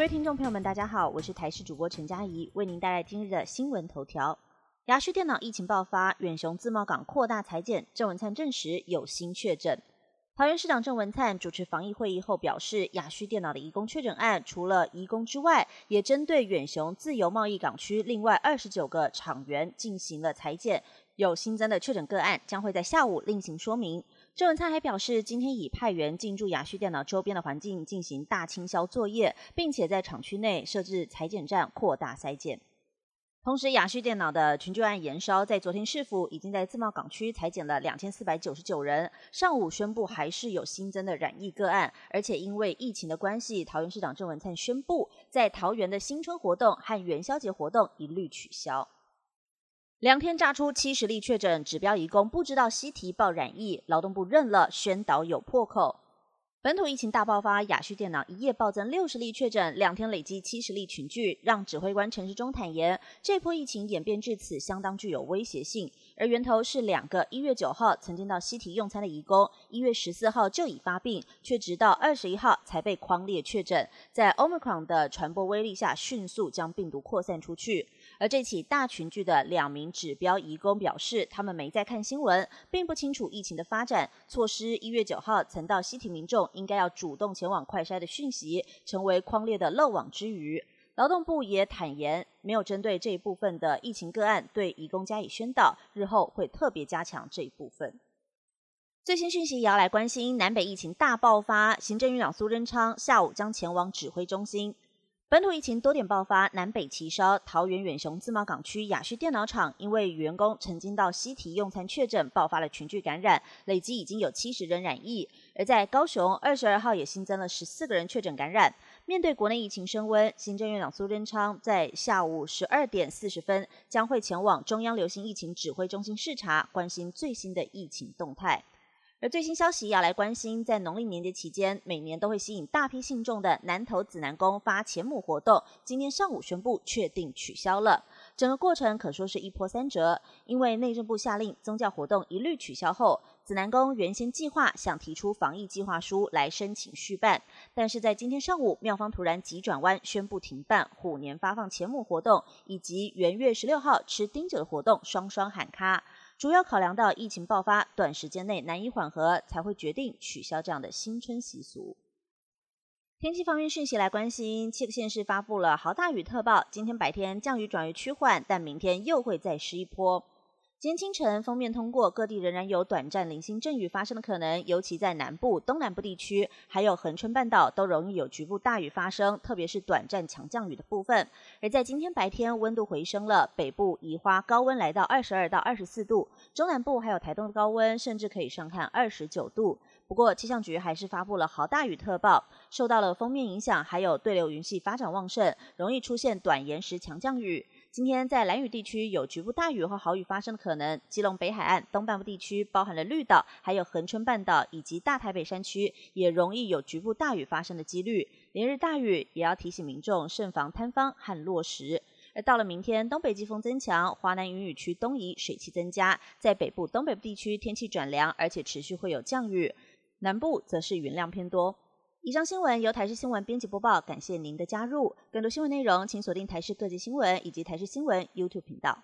各位听众朋友们，大家好，我是台视主播陈佳怡，为您带来今日的新闻头条。雅旭电脑疫情爆发，远雄自贸港扩大裁减，郑文灿证实有新确诊。桃园市长郑文灿主持防疫会议后表示，雅旭电脑的移工确诊案，除了移工之外，也针对远雄自由贸易港区另外二十九个厂员进行了裁剪，有新增的确诊个案，将会在下午另行说明。郑文灿还表示，今天已派员进驻雅旭电脑周边的环境进行大清消作业，并且在厂区内设置裁剪站，扩大筛检。同时，雅旭电脑的群聚案延烧，在昨天市府已经在自贸港区裁减了两千四百九十九人。上午宣布还是有新增的染疫个案，而且因为疫情的关系，桃园市长郑文灿宣布，在桃园的新春活动和元宵节活动一律取消。两天炸出七十例确诊，指标移工不知道西提报染疫，劳动部认了，宣导有破口。本土疫情大爆发，雅旭电脑一夜暴增六十例确诊，两天累计七十例群聚，让指挥官陈时中坦言，这波疫情演变至此，相当具有威胁性。而源头是两个一月九号曾经到西提用餐的移工，一月十四号就已发病，却直到二十一号才被框列确诊，在 Omicron 的传播威力下，迅速将病毒扩散出去。而这起大群聚的两名指标移工表示，他们没在看新闻，并不清楚疫情的发展，错失一月九号曾到西提民众应该要主动前往快筛的讯息，成为框列的漏网之鱼。劳动部也坦言，没有针对这一部分的疫情个案对移工加以宣导，日后会特别加强这一部分。最新讯息也要来关心，南北疫情大爆发，行政院长苏贞昌下午将前往指挥中心。本土疫情多点爆发，南北齐烧。桃园远雄自贸港区雅旭电脑厂因为员工曾经到西提用餐确诊，爆发了群聚感染，累计已经有七十人染疫。而在高雄，二十二号也新增了十四个人确诊感染。面对国内疫情升温，行政院长苏贞昌在下午十二点四十分将会前往中央流行疫情指挥中心视察，关心最新的疫情动态。而最新消息要来关心，在农历年节期间，每年都会吸引大批信众的南投紫南宫发钱母活动，今天上午宣布确定取消了。整个过程可说是一波三折，因为内政部下令宗教活动一律取消后，紫南宫原先计划想提出防疫计划书来申请续办，但是在今天上午，庙方突然急转弯，宣布停办虎年发放钱母活动以及元月十六号吃丁酒的活动，双双喊卡。主要考量到疫情爆发，短时间内难以缓和，才会决定取消这样的新春习俗。天气方面讯息来关心，七个县市发布了豪大雨特报，今天白天降雨转为趋缓，但明天又会再湿一波。今天清晨，封面通过，各地仍然有短暂零星阵雨发生的可能，尤其在南部、东南部地区，还有恒春半岛，都容易有局部大雨发生，特别是短暂强降雨的部分。而在今天白天，温度回升了，北部宜花高温来到二十二到二十四度，中南部还有台东的高温甚至可以上看二十九度。不过气象局还是发布了豪大雨特报，受到了封面影响，还有对流云系发展旺盛，容易出现短延时强降雨。今天在蓝雨地区有局部大雨或豪雨发生的可能，基隆北海岸东半部地区，包含了绿岛、还有恒春半岛以及大台北山区，也容易有局部大雨发生的几率。连日大雨也要提醒民众慎防坍方和落石。而到了明天，东北季风增强，华南云雨区东移，水汽增加，在北部、东北部地区天气转凉，而且持续会有降雨，南部则是云量偏多。以上新闻由台视新闻编辑播报，感谢您的加入。更多新闻内容，请锁定台视各级新闻以及台视新闻 YouTube 频道。